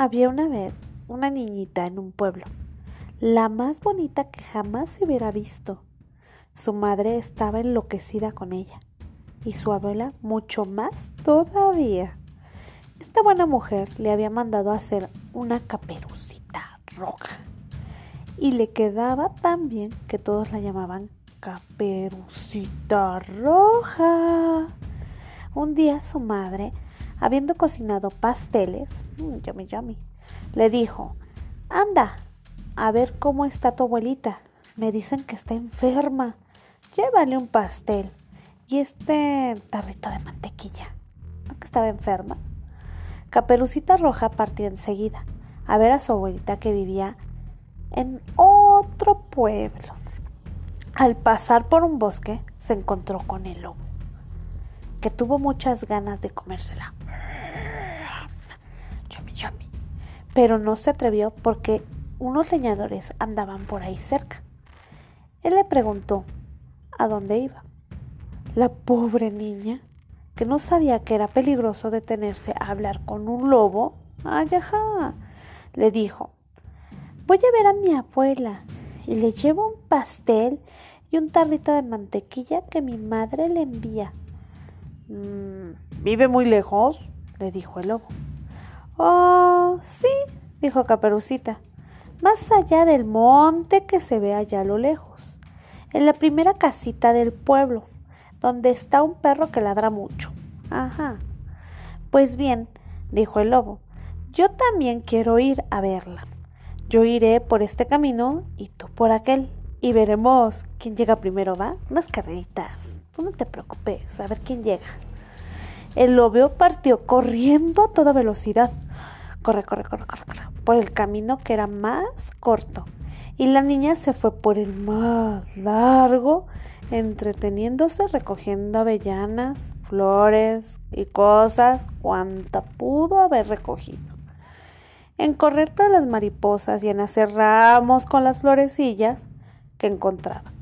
Había una vez una niñita en un pueblo, la más bonita que jamás se hubiera visto. Su madre estaba enloquecida con ella y su abuela mucho más todavía. Esta buena mujer le había mandado hacer una caperucita roja y le quedaba tan bien que todos la llamaban caperucita roja. Un día su madre habiendo cocinado pasteles, mmm, yummy yummy, le dijo, anda, a ver cómo está tu abuelita. Me dicen que está enferma. Llévale un pastel y este tarrito de mantequilla. ¿No que estaba enferma? Caperucita Roja partió enseguida a ver a su abuelita que vivía en otro pueblo. Al pasar por un bosque se encontró con el lobo, que tuvo muchas ganas de comérsela. Pero no se atrevió porque unos leñadores andaban por ahí cerca. Él le preguntó a dónde iba. La pobre niña, que no sabía que era peligroso detenerse a hablar con un lobo, ay, le dijo, voy a ver a mi abuela y le llevo un pastel y un tarrito de mantequilla que mi madre le envía. Mm, ¿Vive muy lejos? le dijo el lobo. Oh, sí, dijo Caperucita, más allá del monte que se ve allá a lo lejos, en la primera casita del pueblo, donde está un perro que ladra mucho. Ajá. Pues bien, dijo el lobo, yo también quiero ir a verla. Yo iré por este camino y tú por aquel. Y veremos quién llega primero, ¿va? Unas carreritas. Tú no te preocupes, a ver quién llega. El lobo partió corriendo a toda velocidad corre, corre, corre, corre, corre, por el camino que era más corto. Y la niña se fue por el más largo, entreteniéndose recogiendo avellanas, flores y cosas cuanta pudo haber recogido. En correr tras las mariposas y en hacer ramos con las florecillas que encontraba.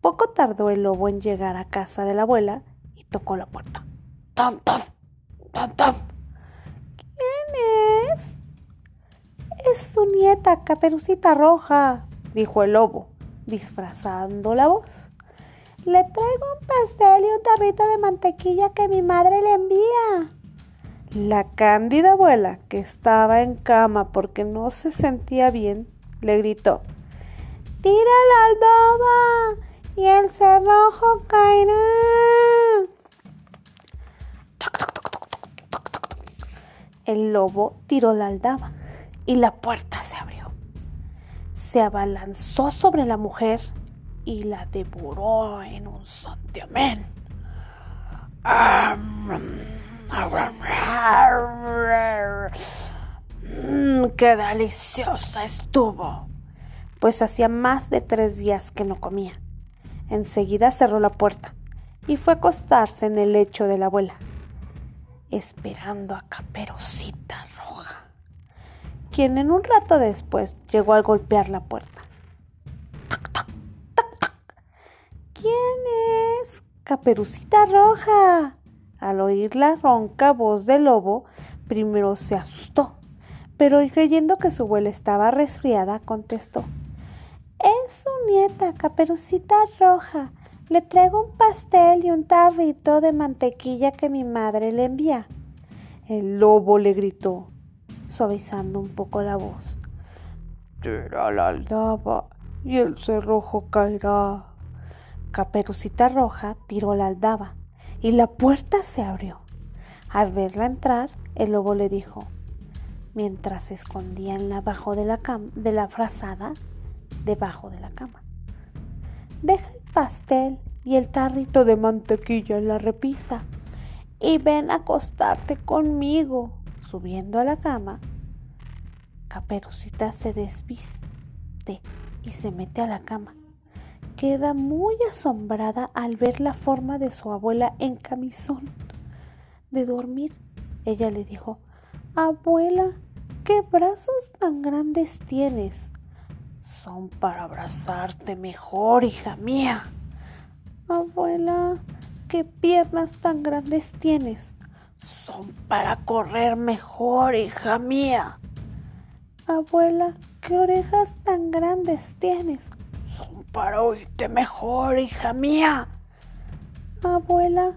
Poco tardó el lobo en llegar a casa de la abuela y tocó la puerta. ¡Tom, tom! ¡Tom! ¿Quién es? Es su nieta, Caperucita Roja, dijo el lobo, disfrazando la voz. Le traigo un pastel y un tarrito de mantequilla que mi madre le envía. La cándida abuela, que estaba en cama porque no se sentía bien, le gritó, ¡Tira la aldoba y el cerrojo caerá! El lobo tiró la aldaba y la puerta se abrió. Se abalanzó sobre la mujer y la devoró en un santiamén. Mm, ¡Qué deliciosa estuvo! Pues hacía más de tres días que no comía. Enseguida cerró la puerta y fue a acostarse en el lecho de la abuela esperando a Caperucita Roja, quien en un rato después llegó al golpear la puerta. ¡Tac, tac! ¿Quién es? Caperucita Roja. Al oír la ronca voz del lobo, primero se asustó, pero creyendo que su abuela estaba resfriada, contestó. Es su nieta, Caperucita Roja. Le traigo un pastel y un tarrito de mantequilla que mi madre le envía. El lobo le gritó, suavizando un poco la voz. Tira la aldaba y el cerrojo caerá. Caperucita Roja tiró la aldaba y la puerta se abrió. Al verla entrar, el lobo le dijo, mientras se escondía en la bajo de la, de la frazada, debajo de la cama. Deja pastel y el tarrito de mantequilla en la repisa y ven a acostarte conmigo. Subiendo a la cama, Caperucita se desviste y se mete a la cama. Queda muy asombrada al ver la forma de su abuela en camisón de dormir. Ella le dijo, Abuela, ¿qué brazos tan grandes tienes? Son para abrazarte mejor, hija mía. Abuela, ¿qué piernas tan grandes tienes? Son para correr mejor, hija mía. Abuela, ¿qué orejas tan grandes tienes? Son para oírte mejor, hija mía. Abuela,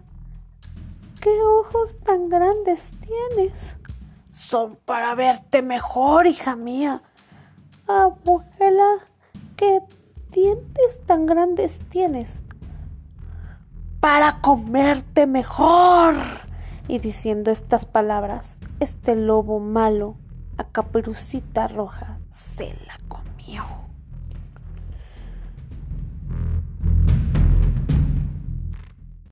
¿qué ojos tan grandes tienes? Son para verte mejor, hija mía. ¿Qué dientes tan grandes tienes? Para comerte mejor. Y diciendo estas palabras, este lobo malo a caperucita roja se la comió.